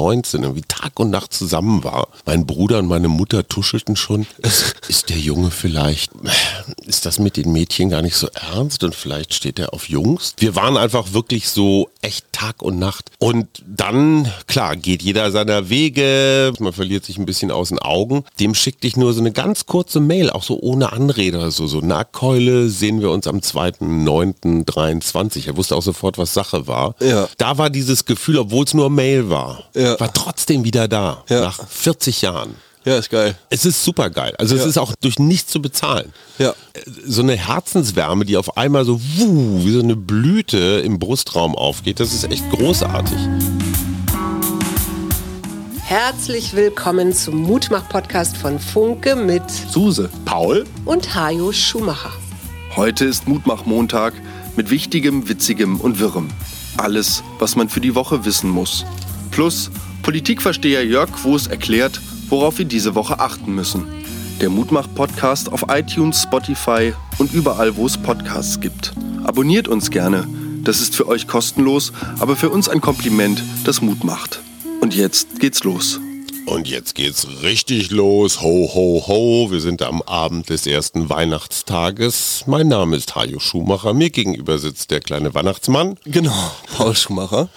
19 irgendwie Tag und Nacht zusammen war. Mein Bruder und meine Mutter tuschelten schon, ist der Junge vielleicht, ist das mit den Mädchen gar nicht so ernst und vielleicht steht er auf Jungs? Wir waren einfach wirklich so echt Tag und Nacht. Und dann, klar, geht jeder seiner Wege, man verliert sich ein bisschen aus den Augen. Dem schickte ich nur so eine ganz kurze Mail, auch so ohne Anrede so, so, na Keule, sehen wir uns am 2.9.23. Er wusste auch sofort, was Sache war. Ja. Da war dieses Gefühl, obwohl es nur Mail war, Ja. War trotzdem wieder da, Ja. nach 40 Jahren. Ja, ist geil. Es ist super geil. Also es Ja. ist auch durch nichts zu bezahlen. Ja. So eine Herzenswärme, die auf einmal so wuh, wie so eine Blüte im Brustraum aufgeht, das ist echt großartig. Herzlich willkommen zum Mutmach-Podcast von Funke mit Suse. Paul? und Hajo Schumacher. Heute ist Mutmach-Montag mit Wichtigem, Witzigem und Wirrem. Alles, was man für die Woche wissen muss. Plus Politikversteher Jörg Quos erklärt, worauf wir diese Woche achten müssen. Der Mutmach-Podcast auf iTunes, Spotify und überall, wo es Podcasts gibt. Abonniert uns gerne. Das ist für euch kostenlos, aber für uns ein Kompliment, das Mut macht. Und jetzt geht's los. Und jetzt geht's richtig los. Ho, ho, ho. Wir sind am Abend des ersten Weihnachtstages. Mein Name ist Hajo Schumacher. Mir gegenüber sitzt der kleine Weihnachtsmann. Genau, Paul Schumacher.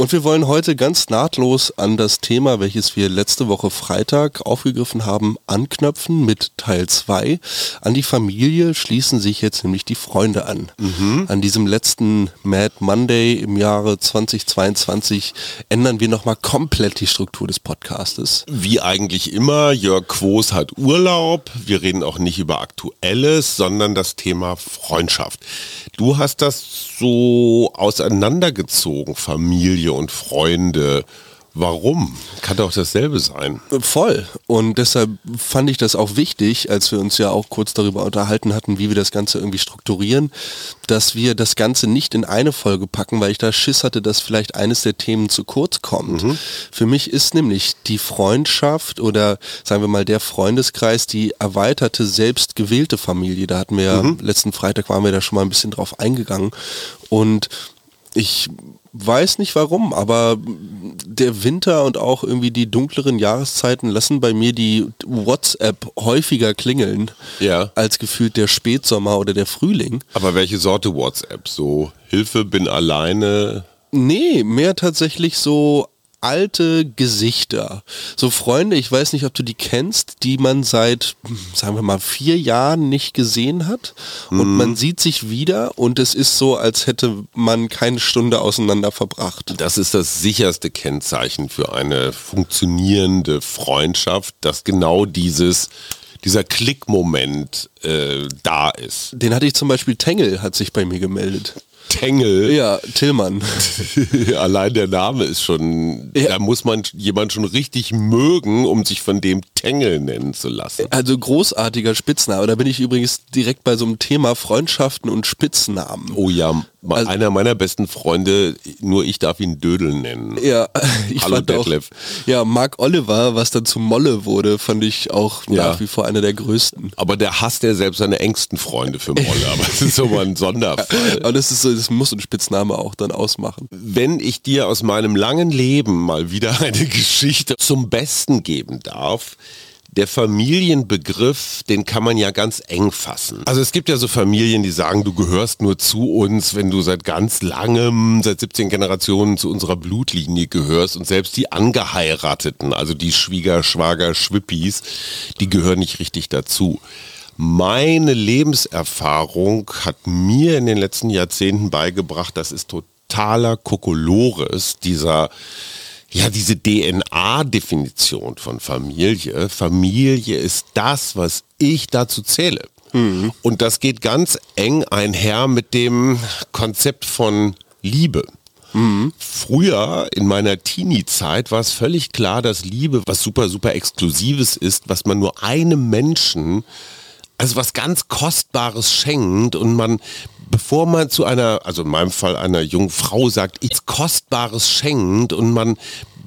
Und wir wollen heute ganz nahtlos an das Thema, welches wir letzte Woche Freitag aufgegriffen haben, anknöpfen mit Teil 2. An die Familie schließen sich jetzt nämlich die Freunde an. An diesem letzten Mad Monday im Jahre 2022 ändern wir nochmal komplett die Struktur des Podcastes. Wie eigentlich immer, Jörg Quos hat Urlaub. Wir reden auch nicht über Aktuelles, sondern das Thema Freundschaft. Du hast das so auseinandergezogen, Familie und Freunde. Warum? Kann doch dasselbe sein. Voll. Und deshalb fand ich das auch wichtig, als wir uns ja auch kurz darüber unterhalten hatten, wie wir das Ganze irgendwie strukturieren, dass wir das Ganze nicht in eine Folge packen, weil ich da Schiss hatte, dass vielleicht eines der Themen zu kurz kommt. Für mich ist nämlich die Freundschaft oder sagen wir mal der Freundeskreis die erweiterte, selbst gewählte Familie. Da hatten wir ja, letzten Freitag waren wir da schon mal ein bisschen drauf eingegangen. Und ich weiß nicht warum, aber der Winter und auch irgendwie die dunkleren Jahreszeiten lassen bei mir die WhatsApp häufiger klingeln Ja. als gefühlt der Spätsommer oder der Frühling. Aber welche Sorte WhatsApp? So Hilfe, bin alleine. Nee, mehr tatsächlich so alte Gesichter. So Freunde, ich weiß nicht, ob du die kennst, die man seit, sagen wir mal, vier Jahren nicht gesehen hat. Und man sieht sich wieder und es ist so, als hätte man keine Stunde auseinander verbracht. Das ist das sicherste Kennzeichen für eine funktionierende Freundschaft, dass genau dieses, dieser Klickmoment äh, da ist. Den hatte ich zum Beispiel, Tengel hat sich bei mir gemeldet. Tengel. Ja, Tillmann. Allein der Name ist schon, Ja. da muss man jemand schon richtig mögen, um sich von dem Tengel nennen zu lassen. Also großartiger Spitzname. Da bin ich übrigens direkt bei so einem Thema Freundschaften und Spitznamen. Oh ja, Also- einer meiner besten Freunde, nur ich darf ihn Dödel nennen. Ja, ich Hallo, fand auch, Detlef. ja, Mark Oliver, was dann zu Molle wurde, fand ich auch Ja. nach wie vor einer der größten. Aber der hasst ja selbst seine engsten Freunde für Molle, aber das ist so mal ein Sonderfall. Aber das ist so, das muss ein Spitzname auch dann ausmachen. Wenn ich dir aus meinem langen Leben mal wieder eine Geschichte zum Besten geben darf, der Familienbegriff, den kann man ja ganz eng fassen. Also es gibt ja so Familien, die sagen, du gehörst nur zu uns, wenn du seit ganz langem, seit 17 Generationen zu unserer Blutlinie gehörst und selbst die Angeheirateten, also die Schwieger, Schwager, Schwippis, die gehören nicht richtig dazu. Meine Lebenserfahrung hat mir in den letzten Jahrzehnten beigebracht, das ist totaler Kokolores, dieser, ja, diese DNA-Definition von Familie. Familie ist das, was ich dazu zähle. Und das geht ganz eng einher mit dem Konzept von Liebe. Früher in meiner Teenie-Zeit war es völlig klar, dass Liebe was super, super Exklusives ist, was man nur einem Menschen, also was ganz Kostbares schenkt und man, bevor man zu einer, also in meinem Fall einer jungen Frau sagt, ich Kostbares schenkt und man,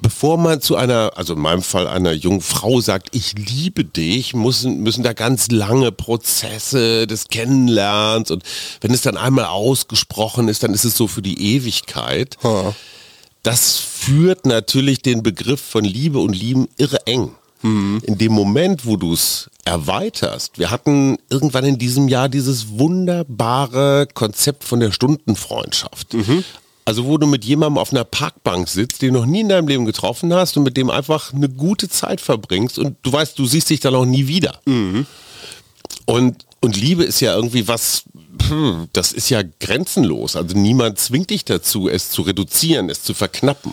bevor man zu einer, also in meinem Fall einer jungen Frau sagt, ich liebe dich, müssen, müssen da ganz lange Prozesse des Kennenlernens und wenn es dann einmal ausgesprochen ist, dann ist es so für die Ewigkeit. das führt natürlich den Begriff von Liebe und Lieben irre eng. In dem Moment, wo du es erweiterst, wir hatten irgendwann in diesem Jahr dieses wunderbare Konzept von der Stundenfreundschaft. Also wo du mit jemandem auf einer Parkbank sitzt, den du noch nie in deinem Leben getroffen hast und mit dem einfach eine gute Zeit verbringst und du weißt, du siehst dich dann auch nie wieder. Und, und Liebe ist ja irgendwie was, hm, das ist ja grenzenlos. Also niemand zwingt dich dazu, es zu reduzieren, es zu verknappen.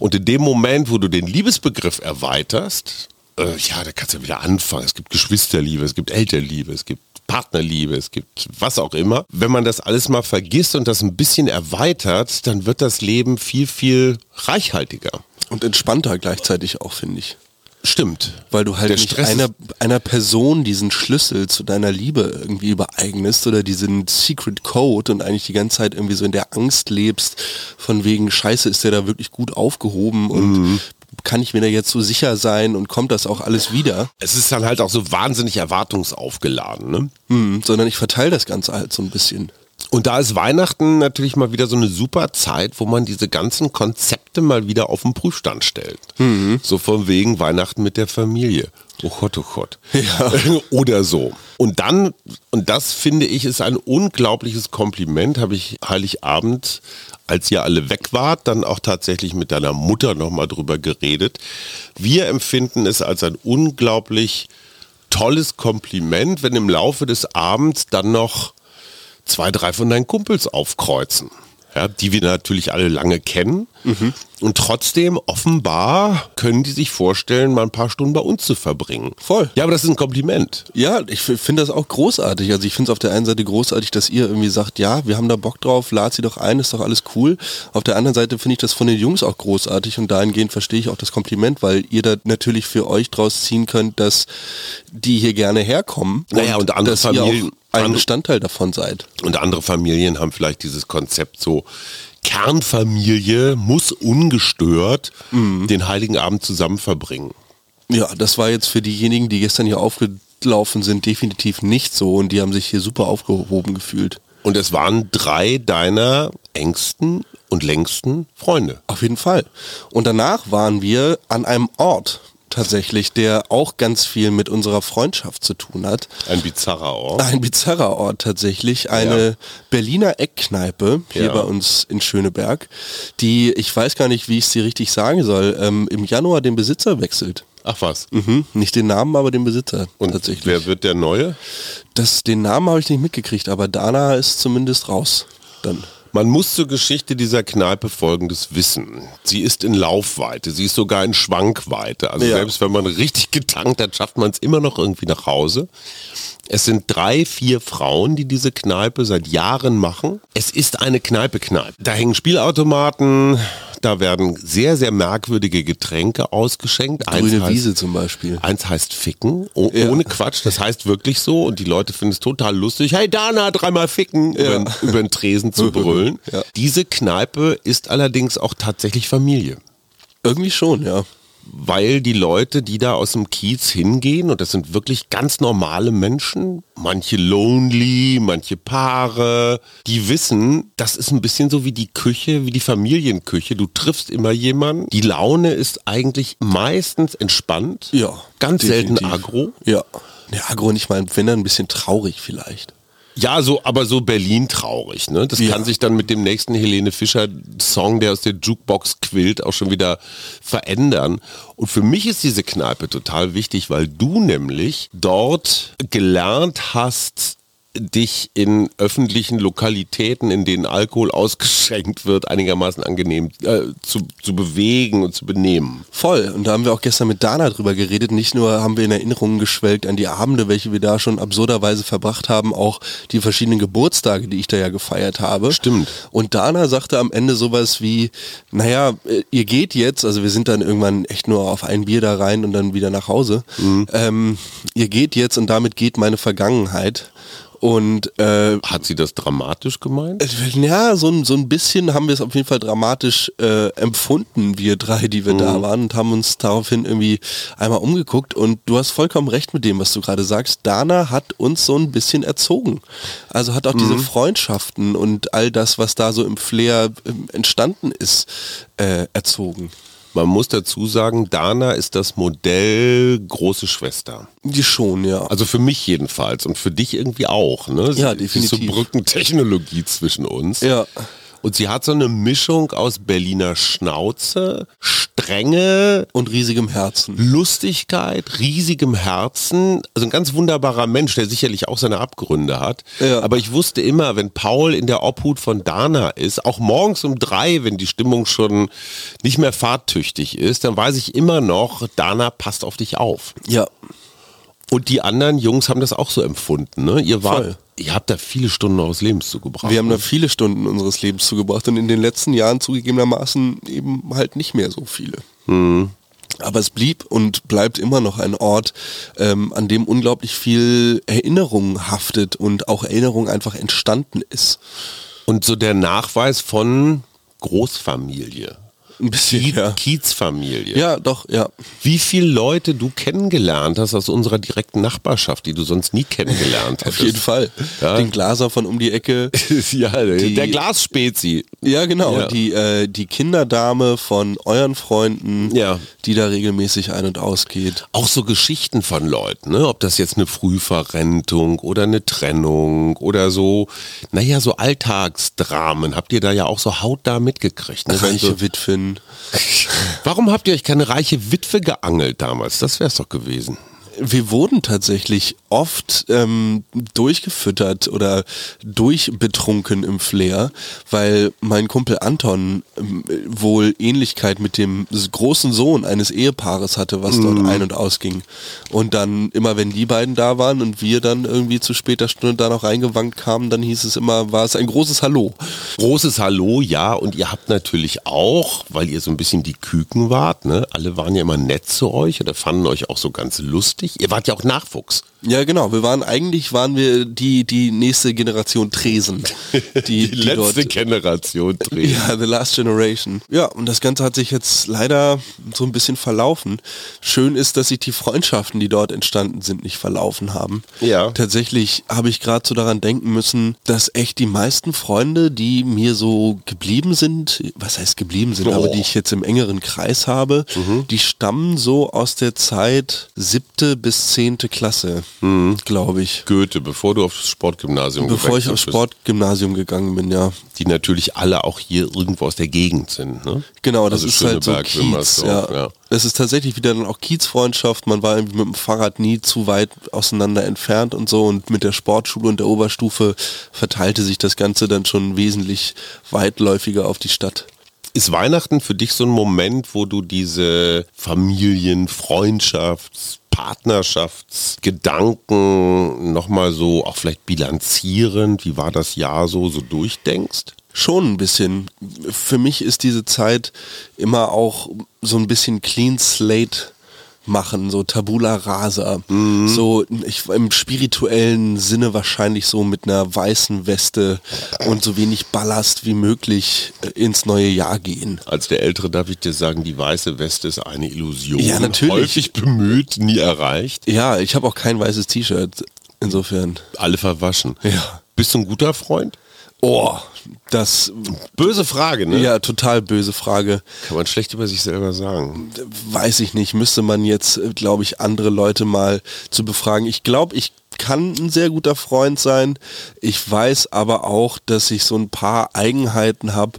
Und in dem Moment, wo du den Liebesbegriff erweiterst, äh, ja, da kannst du ja wieder anfangen. Es gibt Geschwisterliebe, es gibt Elternliebe, es gibt Partnerliebe, es gibt was auch immer. Wenn man das alles mal vergisst und das ein bisschen erweitert, dann wird das Leben viel, viel reichhaltiger. Und entspannter gleichzeitig auch, finde ich. Stimmt. Weil du halt nicht einer, einer Person diesen Schlüssel zu deiner Liebe irgendwie übereignest oder diesen Secret Code und eigentlich die ganze Zeit irgendwie so in der Angst lebst, von wegen Scheiße, ist der da wirklich gut aufgehoben und Mhm. kann ich mir da jetzt so sicher sein und kommt das auch alles wieder? Es ist dann halt auch so wahnsinnig erwartungsaufgeladen. Ne? Hm, sondern ich verteile das Ganze halt so ein bisschen. Und da ist Weihnachten natürlich mal wieder so eine super Zeit, wo man diese ganzen Konzepte mal wieder auf den Prüfstand stellt. So von wegen Weihnachten mit der Familie. Oh Gott, oh Gott. Oder so. Und dann, und das finde ich, ist ein unglaubliches Kompliment, habe ich Heiligabend, als ihr alle weg wart, dann auch tatsächlich mit deiner Mutter nochmal drüber geredet. Wir empfinden es als ein unglaublich tolles Kompliment, wenn im Laufe des Abends dann noch zwei, drei von deinen Kumpels aufkreuzen. Ja, die wir natürlich alle lange kennen. Und trotzdem, offenbar, können die sich vorstellen, mal ein paar Stunden bei uns zu verbringen. Voll. Ja, aber das ist ein Kompliment. Ja, ich finde das auch großartig. Also ich finde es auf der einen Seite großartig, dass ihr irgendwie sagt, ja, wir haben da Bock drauf, lad sie doch ein, ist doch alles cool. Auf der anderen Seite finde ich das von den Jungs auch großartig und dahingehend verstehe ich auch das Kompliment, weil ihr da natürlich für euch draus ziehen könnt, dass die hier gerne herkommen. Naja, und andere dass ihr Familien- auch ein Bestandteil davon seid. Und andere Familien haben vielleicht dieses Konzept so, Kernfamilie muss ungestört den Heiligen Abend zusammen verbringen. Ja, das war jetzt für diejenigen, die gestern hier aufgelaufen sind, definitiv nicht so und die haben sich hier super aufgehoben gefühlt. Und es waren drei deiner engsten und längsten Freunde. Auf jeden Fall. Und danach waren wir an einem Ort tatsächlich, der auch ganz viel mit unserer Freundschaft zu tun hat. Ein bizarrer Ort. Ein bizarrer Ort tatsächlich, eine Ja. Berliner Eckkneipe hier Ja. bei uns in Schöneberg, die, ich weiß gar nicht, wie ich sie richtig sagen soll, ähm, im Januar den Besitzer wechselt. Ach was. Mhm. Nicht den Namen, aber den Besitzer Und tatsächlich. wer wird der Neue? Das, den Namen habe ich nicht mitgekriegt, aber Dana ist zumindest raus. Dann. Man muss zur Geschichte dieser Kneipe Folgendes wissen. Sie ist in Laufweite, sie ist sogar in Schwankweite. Also Ja. selbst wenn man richtig getankt hat, schafft man es immer noch irgendwie nach Hause. Es sind drei, vier Frauen, die diese Kneipe seit Jahren machen. Es ist eine Kneipe-Kneipe. Da hängen Spielautomaten, da werden sehr, sehr merkwürdige Getränke ausgeschenkt. Eins Grüne heißt- Wiese zum Beispiel. Eins heißt Ficken, oh, Ja. ohne Quatsch, das heißt wirklich so und die Leute finden es total lustig. Hey Dana, dreimal Ficken, über, über den Tresen zu brüllen. Ja. Diese Kneipe ist allerdings auch tatsächlich Familie. Irgendwie schon, ja. Weil die Leute, die da aus dem Kiez hingehen, und das sind wirklich ganz normale Menschen, manche lonely, manche Paare, die wissen, das ist ein bisschen so wie die Küche, wie die Familienküche. Du triffst immer jemanden. Die Laune ist eigentlich meistens entspannt. Ja. Ganz definitiv. selten agro. Ja. Ne, agro nicht mal, wenn dann ein bisschen traurig vielleicht. Ja, so, aber so Berlin traurig, ne? Das Ja. kann sich dann mit dem nächsten Helene Fischer Song, der aus der Jukebox quillt, auch schon wieder verändern. Und für mich ist diese Kneipe total wichtig, weil du nämlich dort gelernt hast, dich in öffentlichen Lokalitäten, in denen Alkohol ausgeschenkt wird, einigermaßen angenehm äh, zu, zu bewegen und zu benehmen. Voll. Und da haben wir auch gestern mit Dana drüber geredet. Nicht nur haben wir in Erinnerungen geschwelgt an die Abende, welche wir da schon absurderweise verbracht haben, auch die verschiedenen Geburtstage, die ich da ja gefeiert habe. Stimmt. Und Dana sagte am Ende sowas wie, naja, äh, ihr geht jetzt, also wir sind dann irgendwann echt nur auf ein Bier da rein und dann wieder nach Hause. Ähm, ihr geht jetzt und damit geht meine Vergangenheit. Und äh, Hat sie das dramatisch gemeint? ja, so, ein- so ein bisschen haben wir es auf jeden Fall dramatisch äh, empfunden, wir drei, die wir da waren und haben uns daraufhin irgendwie einmal umgeguckt. Und du hast vollkommen recht mit dem, was du gerade sagst. Dana hat uns so ein bisschen erzogen. Also hat auch diese Freundschaften und all das, was da so im Flair ähm, entstanden ist, äh, erzogen. Man muss dazu sagen, Dana ist das Modell große Schwester. Die schon, ja. Also für mich jedenfalls und für dich irgendwie auch. Ne? Ja, sie ist so definitiv. Brückentechnologie zwischen uns. ja. Und sie hat so eine Mischung aus Berliner Schnauze, Strenge, Und riesigem Herzen. Lustigkeit, riesigem Herzen. Also ein ganz wunderbarer Mensch, der sicherlich auch seine Abgründe hat. Ja. Aber ich wusste immer, wenn Paul in der Obhut von Dana ist, auch morgens um drei, wenn die Stimmung schon nicht mehr fahrtüchtig ist, dann weiß ich immer noch, Dana passt auf dich auf. Ja. Und die anderen Jungs haben das auch so empfunden. Ne? Ihr, wart, Voll. Ihr habt da viele Stunden eures Lebens zugebracht. Wir haben da viele Stunden unseres Lebens zugebracht und in den letzten Jahren zugegebenermaßen eben halt nicht mehr so viele. Aber es blieb und bleibt immer noch ein Ort, ähm, an dem unglaublich viel Erinnerung haftet und auch Erinnerung einfach entstanden ist. Und so der Nachweis von Großfamilie. Ein bisschen, Kiez, ja. Kiezfamilie. Ja, doch, ja. Wie viele Leute du kennengelernt hast aus unserer direkten Nachbarschaft, die du sonst nie kennengelernt hättest. Auf jeden Fall. Ja. Den Glaser von um die Ecke. ja, Die- der Glasspezi. Ja, genau. Ja. Die, äh, die Kinderdame von euren Freunden, Ja. die da regelmäßig ein- und ausgeht. Auch so Geschichten von Leuten, ne? ob das jetzt eine Frühverrentung oder eine Trennung oder so, naja, so Alltagsdramen, habt ihr da ja auch so hautnah mitgekriegt. Ne? So, Reiche Witwen. Warum habt ihr euch keine reiche Witwe geangelt damals? Das wär's doch gewesen. Wir wurden tatsächlich oft ähm, durchgefüttert oder durchbetrunken im Flair, weil mein Kumpel Anton ähm, wohl Ähnlichkeit mit dem großen Sohn eines Ehepaares hatte, was dort ein- und ausging. Und dann immer, wenn die beiden da waren und wir dann irgendwie zu später Stunde da noch reingewankt kamen, dann hieß es immer, war es ein großes Hallo. Großes Hallo, ja, und ihr habt natürlich auch, weil ihr so ein bisschen die Küken wart, ne? alle waren ja immer nett zu euch oder fanden euch auch so ganz lustig. Ihr wart ja auch Nachwuchs. Ja, genau. Wir waren eigentlich waren wir die die nächste Generation Tresen, die, die, dort Generation drehen. Ja, The Last Generation. Ja, und das Ganze hat sich jetzt leider so ein bisschen verlaufen. Schön ist, dass sich die Freundschaften, die dort entstanden sind, nicht verlaufen haben. Ja. Tatsächlich habe ich gerade so daran denken müssen, dass echt die meisten Freunde, die mir so geblieben sind, was heißt geblieben sind, Oh. aber die ich jetzt im engeren Kreis habe, die stammen so aus der Zeit siebte bis zehnte Klasse, glaube ich. Goethe, bevor du aufs Sportgymnasium Bevor ich aufs bist, Sportgymnasium gegangen bin, ja. die natürlich alle auch hier irgendwo aus der Gegend sind. Ne? Genau, das Also ist halt so Kiez. Ja. ja. Es ist tatsächlich wieder dann auch Kiezfreundschaft. Man war irgendwie mit dem Fahrrad nie zu weit auseinander entfernt und so. Und mit der Sportschule und der Oberstufe verteilte sich das Ganze dann schon wesentlich weitläufiger auf die Stadt. Ist Weihnachten für dich so ein Moment, wo du diese Familien, Freundschafts, Partnerschaftsgedanken nochmal so auch vielleicht bilanzierend, wie war das Jahr so, so durchdenkst? Schon ein bisschen. Für mich ist diese Zeit immer auch so ein bisschen Clean Slate machen, so Tabula Rasa. So ich, im spirituellen Sinne wahrscheinlich so mit einer weißen Weste und so wenig Ballast wie möglich äh, ins neue Jahr gehen. Als der Ältere darf ich dir sagen, die weiße Weste ist eine Illusion. Ja, natürlich. Häufig bemüht, nie erreicht. Ja, ich habe auch kein weißes T-Shirt. Insofern. Alle verwaschen. Ja. Bist du ein guter Freund? Oh, das Böse Frage, ne? ja total böse Frage. Kann man schlecht über sich selber sagen. weiß ich nicht, müsste man jetzt, glaube ich, andere Leute mal zu befragen. Ich glaube, ich kann ein sehr guter Freund sein. Ich weiß aber auch, dass ich so ein paar Eigenheiten habe,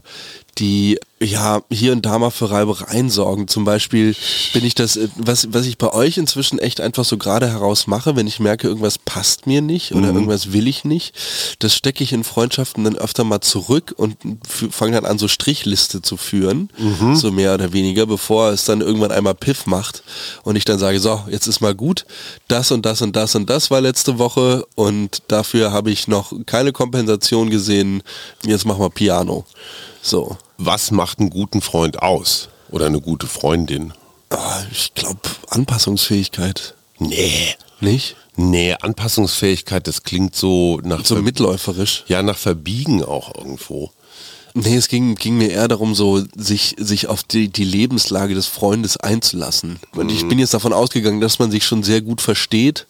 die ja hier und da mal für Reibereien sorgen. Zum Beispiel bin ich das, äh, was, was ich bei euch inzwischen echt einfach so gerade heraus mache, wenn ich merke, irgendwas passt mir nicht oder irgendwas will ich nicht, das stecke ich in Freundschaften dann öfter mal zurück und fange dann an, so Strichliste zu führen, so mehr oder weniger, bevor es dann irgendwann einmal Piff macht und ich dann sage, so, jetzt ist mal gut, das und das und das und das war letzte Woche und dafür habe ich noch keine Kompensation gesehen, jetzt machen wir Piano. So. Was macht einen guten Freund aus? Oder eine gute Freundin? Ich glaube, Anpassungsfähigkeit. Nee. Nicht? Nee, Anpassungsfähigkeit, das klingt so nach So Ver- mitläuferisch. ja nach Verbiegen auch irgendwo. Nee, es ging, ging mir eher darum, so sich, sich auf die, die Lebenslage des Freundes einzulassen. Und ich bin jetzt davon ausgegangen, dass man sich schon sehr gut versteht.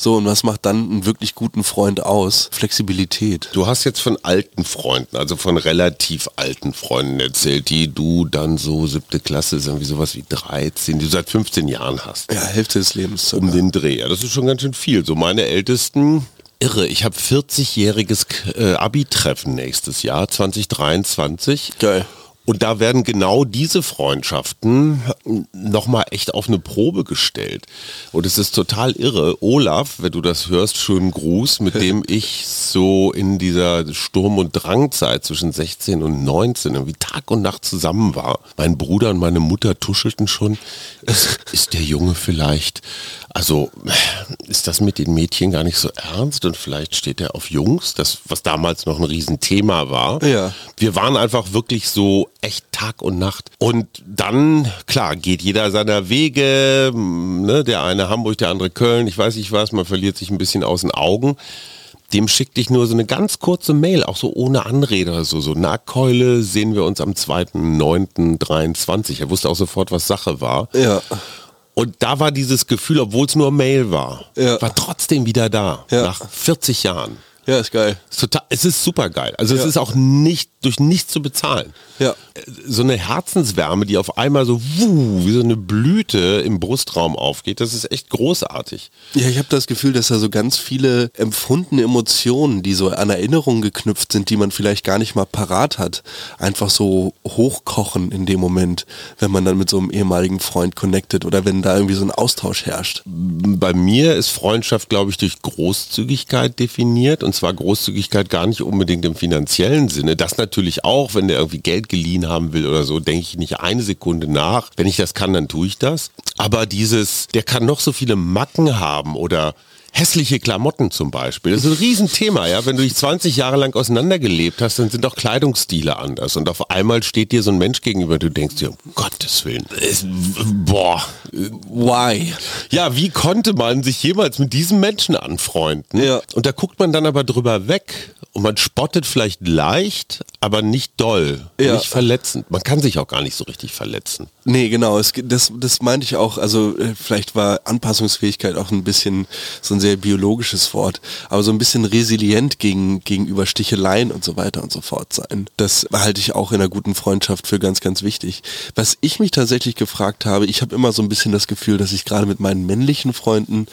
So, und was macht dann einen wirklich guten Freund aus? Flexibilität. Du hast jetzt von alten Freunden, also von relativ alten Freunden erzählt, die du dann so siebte Klasse, sind wie sowas wie 13, die du seit 15 Jahren hast. Ja, Hälfte des Lebens. um den Dreh. Ja, das ist schon ganz schön viel. So meine Ältesten, irre. Ich habe 40-jähriges äh, Abi-Treffen nächstes Jahr, 2023. Geil. Und da werden genau diese Freundschaften nochmal echt auf eine Probe gestellt. Und es ist total irre. Olaf, wenn du das hörst, schönen Gruß, mit dem ich so in dieser Sturm- und Drangzeit zwischen 16 und 19 irgendwie Tag und Nacht zusammen war. Mein Bruder und meine Mutter tuschelten schon. Ist, der Junge vielleicht, also ist das mit den Mädchen gar nicht so ernst und vielleicht steht er auf Jungs, das, was damals noch ein Riesenthema war. Ja. Wir waren einfach wirklich so echt Tag und Nacht. Und dann, klar, geht jeder seiner Wege, ne? der eine Hamburg, der andere Köln, ich weiß nicht was, man verliert sich ein bisschen aus den Augen. Dem schickte ich nur so eine ganz kurze Mail, auch so ohne Anrede oder so. So, na Keule, sehen wir uns am 2.9.23. Er wusste auch sofort, was Sache war. Ja. Und da war dieses Gefühl, obwohl es nur Mail war, Ja. war trotzdem wieder da. Ja. Nach 40 Jahren. Ja, ist geil. Es ist Total, es ist super geil. Also es Ja. ist auch nicht durch nichts zu bezahlen. Ja. So eine Herzenswärme, die auf einmal so wuh, wie so eine Blüte im Brustraum aufgeht, das ist echt großartig. Ja, ich habe das Gefühl, dass da so ganz viele empfundene Emotionen, die so an Erinnerungen geknüpft sind, die man vielleicht gar nicht mal parat hat, einfach so hochkochen in dem Moment, wenn man dann mit so einem ehemaligen Freund connected oder wenn da irgendwie so ein Austausch herrscht. Bei mir ist Freundschaft, glaube ich, durch Großzügigkeit definiert. Und zwar Großzügigkeit gar nicht unbedingt im finanziellen Sinne. Das natürlich auch, wenn der irgendwie Geld geliehen haben will oder so, denke ich nicht eine Sekunde nach. Wenn ich das kann, dann tue ich das. Aber dieses, der kann noch so viele Macken haben oder hässliche Klamotten zum Beispiel. Das ist ein Riesenthema, ja. Wenn du dich 20 Jahre lang auseinandergelebt hast, dann sind auch Kleidungsstile anders. Und auf einmal steht dir so ein Mensch gegenüber, du denkst dir, um Gottes Willen, es, boah, Why? ja, wie konnte man sich jemals mit diesem Menschen anfreunden? Ja. Und da guckt man dann aber drüber weg und man spottet vielleicht leicht, aber nicht doll, Ja. nicht verletzend. Man kann sich auch gar nicht so richtig verletzen. Nee, genau, es, das, das meinte ich auch, also äh, vielleicht war Anpassungsfähigkeit auch ein bisschen so ein sehr biologisches Wort, aber so ein bisschen resilient gegen, gegenüber Sticheleien und so weiter und so fort sein. Das halte ich auch in einer guten Freundschaft für ganz, ganz wichtig. Was ich mich tatsächlich gefragt habe, ich habe immer so ein bisschen das Gefühl, dass ich gerade mit meinen männlichen Freunden,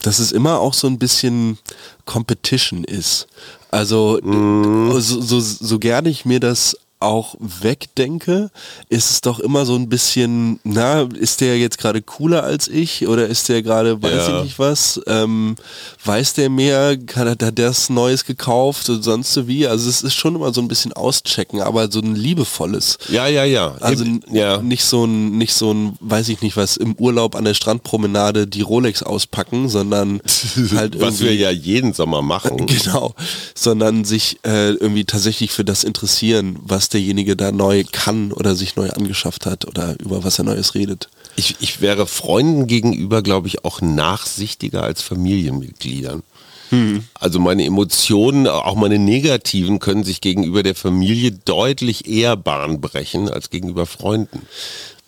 dass es immer auch so ein bisschen Competition ist. Also so, so, so gerne ich mir das auch wegdenke, ist es doch immer so ein bisschen, na, ist der jetzt gerade cooler als ich oder ist der gerade, weiß Ja. ich nicht was, ähm, weiß der mehr, kann, hat er das Neues gekauft und sonst so wie, also es ist schon immer so ein bisschen auschecken, aber so ein liebevolles. Ja, ja, ja. Also Eben, ja. nicht so ein, nicht so ein, weiß ich nicht was, im Urlaub an der Strandpromenade die Rolex auspacken, sondern halt Was wir ja jeden Sommer machen. Genau, sondern sich äh, irgendwie tatsächlich für das interessieren, was derjenige da neu kann oder sich neu angeschafft hat oder über was er Neues redet. Ich, ich wäre Freunden gegenüber, glaube ich, auch nachsichtiger als Familienmitgliedern. Also meine Emotionen, auch meine negativen, können sich gegenüber der Familie deutlich eher Bahn brechen als gegenüber Freunden.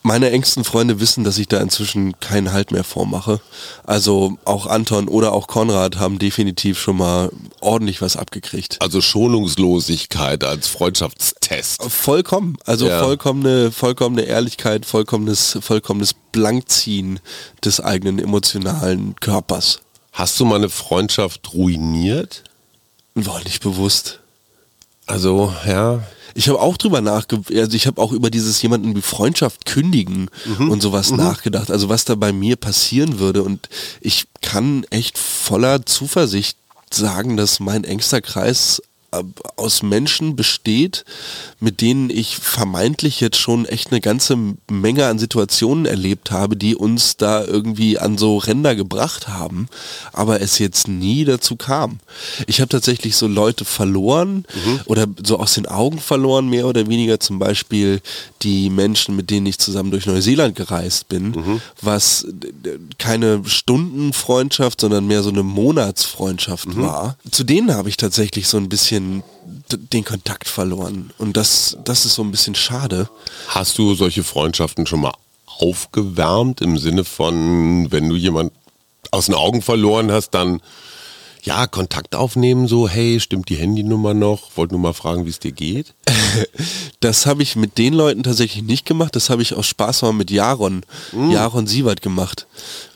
Meine engsten Freunde wissen, dass ich da inzwischen keinen Halt mehr vormache. Also auch Anton oder auch Konrad haben definitiv schon mal ordentlich was abgekriegt. Also Schonungslosigkeit als Freundschaftstest. Vollkommen, also Ja. vollkommene, vollkommene Ehrlichkeit, vollkommenes, vollkommenes Blankziehen des eigenen emotionalen Körpers. Hast du mal eine Freundschaft ruiniert? War nicht bewusst. Also, ja. Ich habe auch drüber nachgedacht, also ich habe auch über dieses jemanden wie Freundschaft kündigen und sowas nachgedacht, also was da bei mir passieren würde. Und ich kann echt voller Zuversicht sagen, dass mein engster Kreis aus Menschen besteht, mit denen ich vermeintlich jetzt schon echt eine ganze Menge an Situationen erlebt habe, die uns da irgendwie an so Ränder gebracht haben, aber es jetzt nie dazu kam. Ich habe tatsächlich so Leute verloren mhm. oder so aus den Augen verloren, mehr oder weniger zum Beispiel die Menschen, mit denen ich zusammen durch Neuseeland gereist bin, mhm. was keine Stundenfreundschaft, sondern mehr so eine Monatsfreundschaft mhm. war. Zu denen habe ich tatsächlich so ein bisschen den Kontakt verloren. Und das, das ist so ein bisschen schade. Hast du solche Freundschaften schon mal aufgewärmt im Sinne von, wenn du jemand aus den Augen verloren hast, dann ja, Kontakt aufnehmen, so, hey, stimmt die Handynummer noch? Wollte nur mal fragen, wie es dir geht. das habe ich mit den Leuten tatsächlich nicht gemacht. Das habe ich aus Spaß mal mit Jaron, mm. Jaron Sievert gemacht.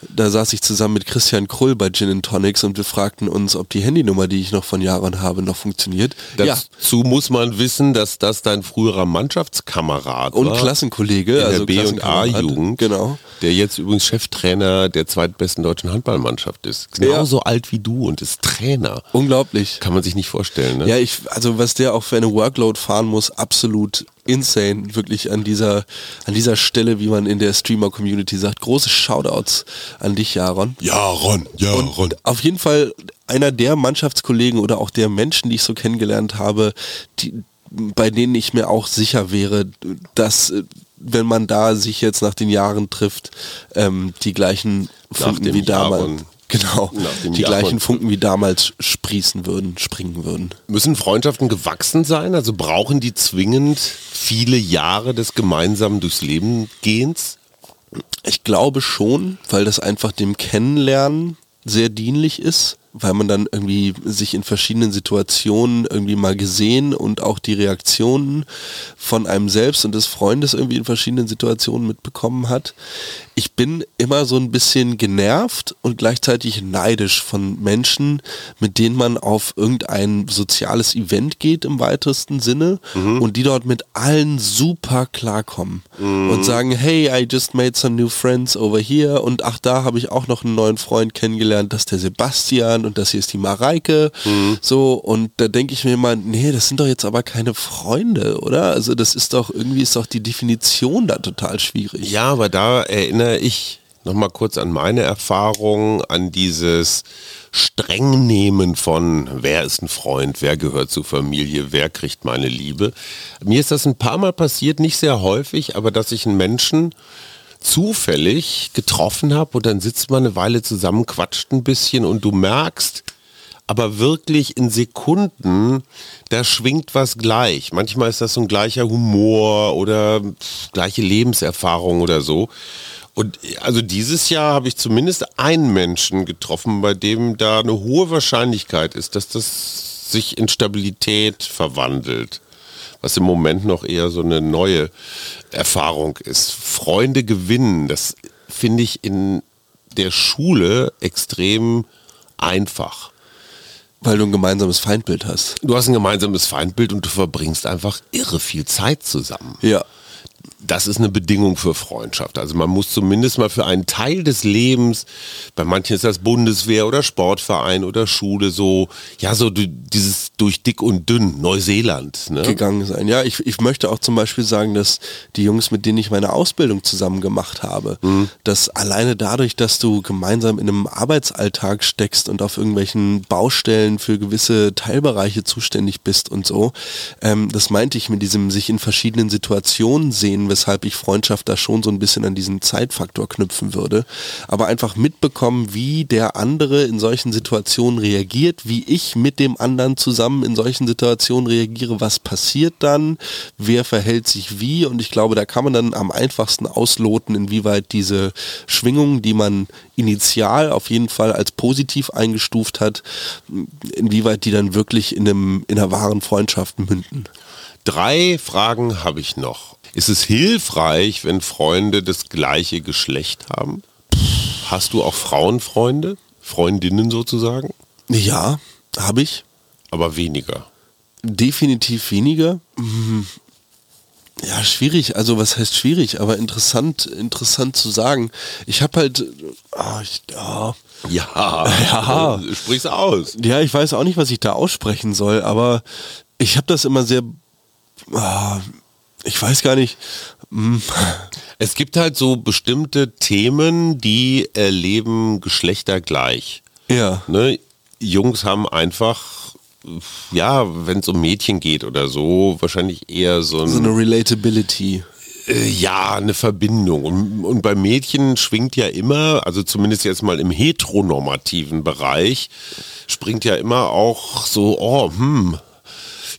Da saß ich zusammen mit Christian Krull bei Gin Tonics und wir fragten uns, ob die Handynummer, die ich noch von Jaron habe, noch funktioniert. Dazu ja. muss man wissen, dass das dein früherer Mannschaftskamerad und war. Und Klassenkollege, also B und A-Jugend. Genau. Der jetzt übrigens Cheftrainer der zweitbesten deutschen Handballmannschaft ist. Genauso ja. alt wie du und ist Trainer. Unglaublich. Kann man sich nicht vorstellen. Ne? Ja, ich, also was der auch für eine Workload fahren muss, absolut insane. Wirklich an dieser, an dieser Stelle, wie man in der Streamer-Community sagt. Große Shoutouts an dich, Jaron. Jaron, Jaron. Und auf jeden Fall einer der Mannschaftskollegen oder auch der Menschen, die ich so kennengelernt habe, die, bei denen ich mir auch sicher wäre, dass wenn man da sich jetzt nach den Jahren trifft, ähm, die gleichen Funken wie damals. Genau, die gleichen Funken wie damals sprießen würden, springen würden. Müssen Freundschaften gewachsen sein? Also brauchen die zwingend viele Jahre des gemeinsamen durchs Leben Gehens? Ich glaube schon, weil das einfach dem Kennenlernen sehr dienlich ist weil man dann irgendwie sich in verschiedenen Situationen irgendwie mal gesehen und auch die Reaktionen von einem selbst und des Freundes irgendwie in verschiedenen Situationen mitbekommen hat. Ich bin immer so ein bisschen genervt und gleichzeitig neidisch von Menschen, mit denen man auf irgendein soziales Event geht im weitesten Sinne mhm. und die dort mit allen super klarkommen mhm. und sagen, hey, I just made some new friends over here und ach, da habe ich auch noch einen neuen Freund kennengelernt, das ist der Sebastian und das hier ist die Mareike. Mhm. So, und da denke ich mir immer, nee, das sind doch jetzt aber keine Freunde, oder? Also das ist doch, irgendwie ist doch die Definition da total schwierig. Ja, aber da erinnere ich nochmal kurz an meine Erfahrung, an dieses Strengnehmen von, wer ist ein Freund, wer gehört zur Familie, wer kriegt meine Liebe. Mir ist das ein paar Mal passiert, nicht sehr häufig, aber dass ich einen Menschen zufällig getroffen habe und dann sitzt man eine Weile zusammen, quatscht ein bisschen und du merkst, aber wirklich in Sekunden, da schwingt was gleich. Manchmal ist das so ein gleicher Humor oder gleiche Lebenserfahrung oder so. Und also dieses Jahr habe ich zumindest einen Menschen getroffen, bei dem da eine hohe Wahrscheinlichkeit ist, dass das sich in Stabilität verwandelt was im Moment noch eher so eine neue Erfahrung ist. Freunde gewinnen, das finde ich in der Schule extrem einfach. Weil du ein gemeinsames Feindbild hast. Du hast ein gemeinsames Feindbild und du verbringst einfach irre viel Zeit zusammen. Ja das ist eine Bedingung für Freundschaft. Also man muss zumindest mal für einen Teil des Lebens, bei manchen ist das Bundeswehr oder Sportverein oder Schule, so, ja, so dieses durch dick und dünn, Neuseeland. Ne? Gegangen sein. Ja, ich, ich möchte auch zum Beispiel sagen, dass die Jungs, mit denen ich meine Ausbildung zusammen gemacht habe, mhm. dass alleine dadurch, dass du gemeinsam in einem Arbeitsalltag steckst und auf irgendwelchen Baustellen für gewisse Teilbereiche zuständig bist und so, ähm, das meinte ich mit diesem sich in verschiedenen Situationen sehen, weshalb ich Freundschaft da schon so ein bisschen an diesen Zeitfaktor knüpfen würde. Aber einfach mitbekommen, wie der andere in solchen Situationen reagiert, wie ich mit dem anderen zusammen in solchen Situationen reagiere, was passiert dann, wer verhält sich wie und ich glaube, da kann man dann am einfachsten ausloten, inwieweit diese Schwingungen, die man initial auf jeden Fall als positiv eingestuft hat, inwieweit die dann wirklich in, einem, in einer wahren Freundschaft münden. Drei Fragen habe ich noch. Ist es hilfreich, wenn Freunde das gleiche Geschlecht haben? Hast du auch Frauenfreunde? Freundinnen sozusagen? Ja, habe ich. Aber weniger. Definitiv weniger. Mhm. Ja, schwierig. Also was heißt schwierig, aber interessant, interessant zu sagen. Ich habe halt, ah, ich, ah, Ja, Ja. sprich's aus. ja, ich weiß auch nicht, was ich da aussprechen soll, aber ich habe das immer sehr, ah, ich weiß gar nicht. Hm, Es gibt halt so bestimmte Themen, die erleben Geschlechter gleich. Ja, Ne? Jungs haben einfach, ja, wenn es um Mädchen geht oder so, wahrscheinlich eher so ein... so eine Relatability. Äh, Ja, eine Verbindung. Und, und bei Mädchen schwingt ja immer, also zumindest jetzt mal im heteronormativen Bereich, springt ja immer auch so, oh, hm,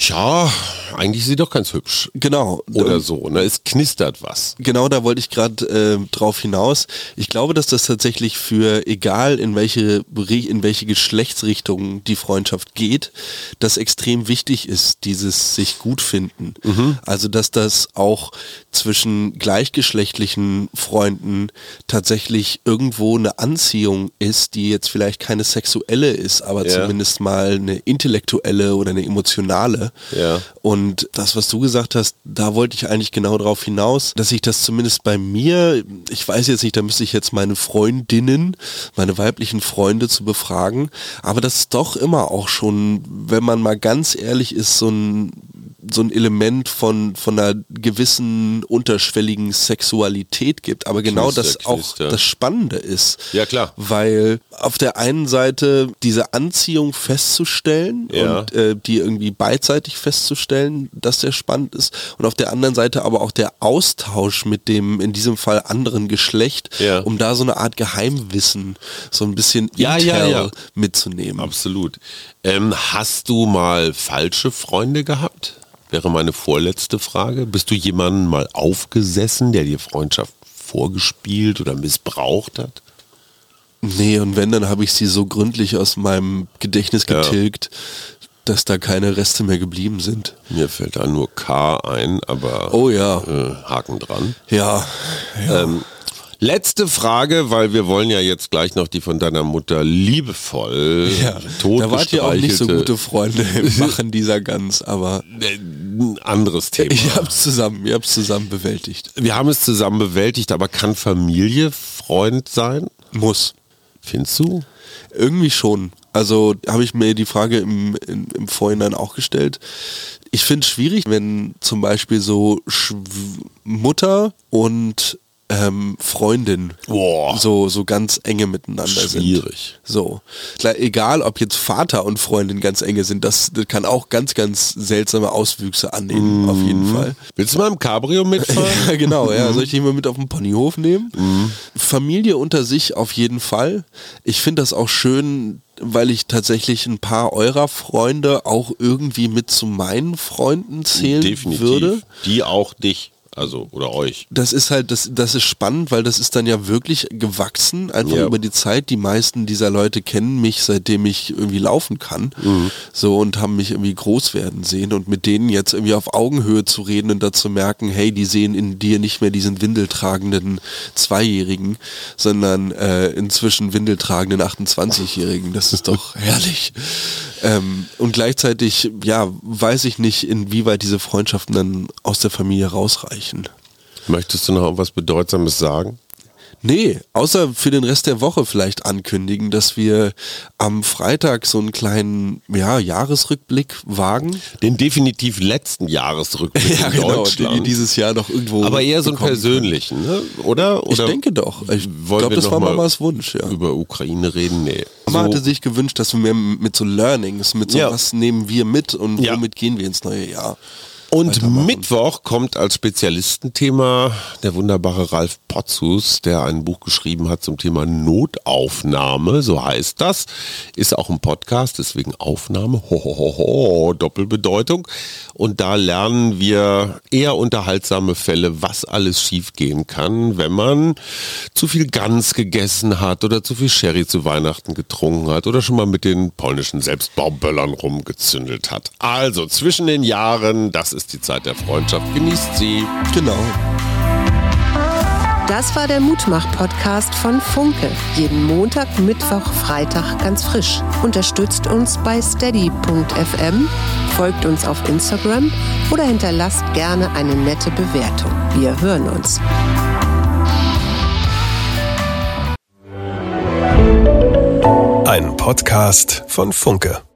ja, eigentlich ist sie doch ganz hübsch. Genau. Oder so, ne? Es knistert was. Genau, da wollte ich gerade äh, drauf hinaus. Ich glaube, dass das tatsächlich für egal in welche in welche Geschlechtsrichtung die Freundschaft geht, das extrem wichtig ist, dieses sich gut finden. Also dass das auch zwischen gleichgeschlechtlichen Freunden tatsächlich irgendwo eine Anziehung ist, die jetzt vielleicht keine sexuelle ist, aber Ja. zumindest mal eine intellektuelle oder eine emotionale. Ja. Und das, was du gesagt hast, da wollte ich eigentlich genau darauf hinaus, dass ich das zumindest bei mir, ich weiß jetzt nicht, da müsste ich jetzt meine Freundinnen, meine weiblichen Freunde zu befragen, aber das ist doch immer auch schon, wenn man mal ganz ehrlich ist, so ein so ein Element von, von einer gewissen unterschwelligen Sexualität gibt. Aber genau das auch Knister. das Spannende ist. Ja, klar. Weil auf der einen Seite diese Anziehung festzustellen Ja. und äh, die irgendwie beidseitig festzustellen, dass der spannend ist. Und auf der anderen Seite aber auch der Austausch mit dem, in diesem Fall anderen Geschlecht, Ja. um da so eine Art Geheimwissen, so ein bisschen Ja, Intel mitzunehmen. Absolut. Ähm, hast du mal falsche Freunde gehabt? Wäre meine vorletzte Frage. Bist du jemanden mal aufgesessen, der dir Freundschaft vorgespielt oder missbraucht hat? Nee, und wenn, dann habe ich sie so gründlich aus meinem Gedächtnis Ja. getilgt, dass da keine Reste mehr geblieben sind. Mir fällt da nur K ein, aber Oh ja. äh, Haken dran. Ja, ja. Ähm, letzte Frage, weil wir wollen ja jetzt gleich noch die von deiner Mutter liebevoll Ja, da wart ihr auch nicht so gute Freunde im Machen dieser Gans, aber Äh, ein anderes Thema. ihr habt's zusammen, ihr habt's zusammen bewältigt. Wir haben es zusammen bewältigt, aber kann Familie Freund sein? Muss. Findest du? Irgendwie schon. Also habe ich mir die Frage im, im, im Vorhinein auch gestellt. Ich finde es schwierig, wenn zum Beispiel so Schw Mutter und ähm, Freundin Boah. so, so ganz enge miteinander sind. Schwierig. So. Klar, Egal, ob jetzt Vater und Freundin ganz enge sind, das, das kann auch ganz, ganz seltsame Auswüchse annehmen, auf jeden Fall. Willst du mal im Cabrio mitfahren? Ja, genau, ja. Soll ich dich mal mit auf den Ponyhof nehmen? Familie unter sich auf jeden Fall. Ich finde das auch schön, weil ich tatsächlich ein paar eurer Freunde auch irgendwie mit zu meinen Freunden zählen Definitiv. würde. Die auch dich, also oder euch. Das ist halt, das, das ist spannend, weil das ist dann ja wirklich gewachsen, einfach Ja. über die Zeit. Die meisten dieser Leute kennen mich, seitdem ich irgendwie laufen kann. Mhm. So und haben mich irgendwie groß werden sehen und mit denen jetzt irgendwie auf Augenhöhe zu reden und dazu merken, hey, die sehen in dir nicht mehr diesen windeltragenden Zweijährigen, sondern äh, inzwischen windeltragenden 28-Jährigen. Das ist doch herrlich. Ähm, und gleichzeitig, ja, weiß ich nicht, inwieweit diese Freundschaften dann aus der Familie rausreichen. Möchtest du noch was Bedeutsames sagen? Nee, außer für den Rest der Woche vielleicht ankündigen, dass wir am Freitag so einen kleinen ja, Jahresrückblick wagen. Den definitiv letzten Jahresrückblick in Deutschland. die dieses Jahr noch irgendwo. aber eher so einen persönlichen, ne? oder? können. Ich oder denke doch. Ich glaube, das war Mamas Wunsch, ja. über Ukraine reden? Nee. Mama So- hatte sich gewünscht, dass wir mehr mit so Learnings, mit so Ja. was nehmen wir mit und Ja. womit gehen wir ins neue Jahr. Und. Mittwoch kommt als Spezialistenthema der wunderbare Ralf Potzus, der ein Buch geschrieben hat zum Thema Notaufnahme, so heißt das. Ist auch ein Podcast, deswegen Aufnahme, ho, ho, ho, ho, Doppelbedeutung. Und da lernen wir eher unterhaltsame Fälle, was alles schiefgehen kann, wenn man zu viel Gans gegessen hat oder zu viel Sherry zu Weihnachten getrunken hat oder schon mal mit den polnischen Selbstbauböllern rumgezündelt hat. Also zwischen den Jahren, das ist die Zeit der Freundschaft. Genießt sie. Genau. Das war der Mutmach-Podcast von Funke. Jeden Montag, Mittwoch, Freitag ganz frisch. Unterstützt uns bei steady.fm, folgt uns auf Instagram oder hinterlasst gerne eine nette Bewertung. Wir hören uns. Ein Podcast von Funke.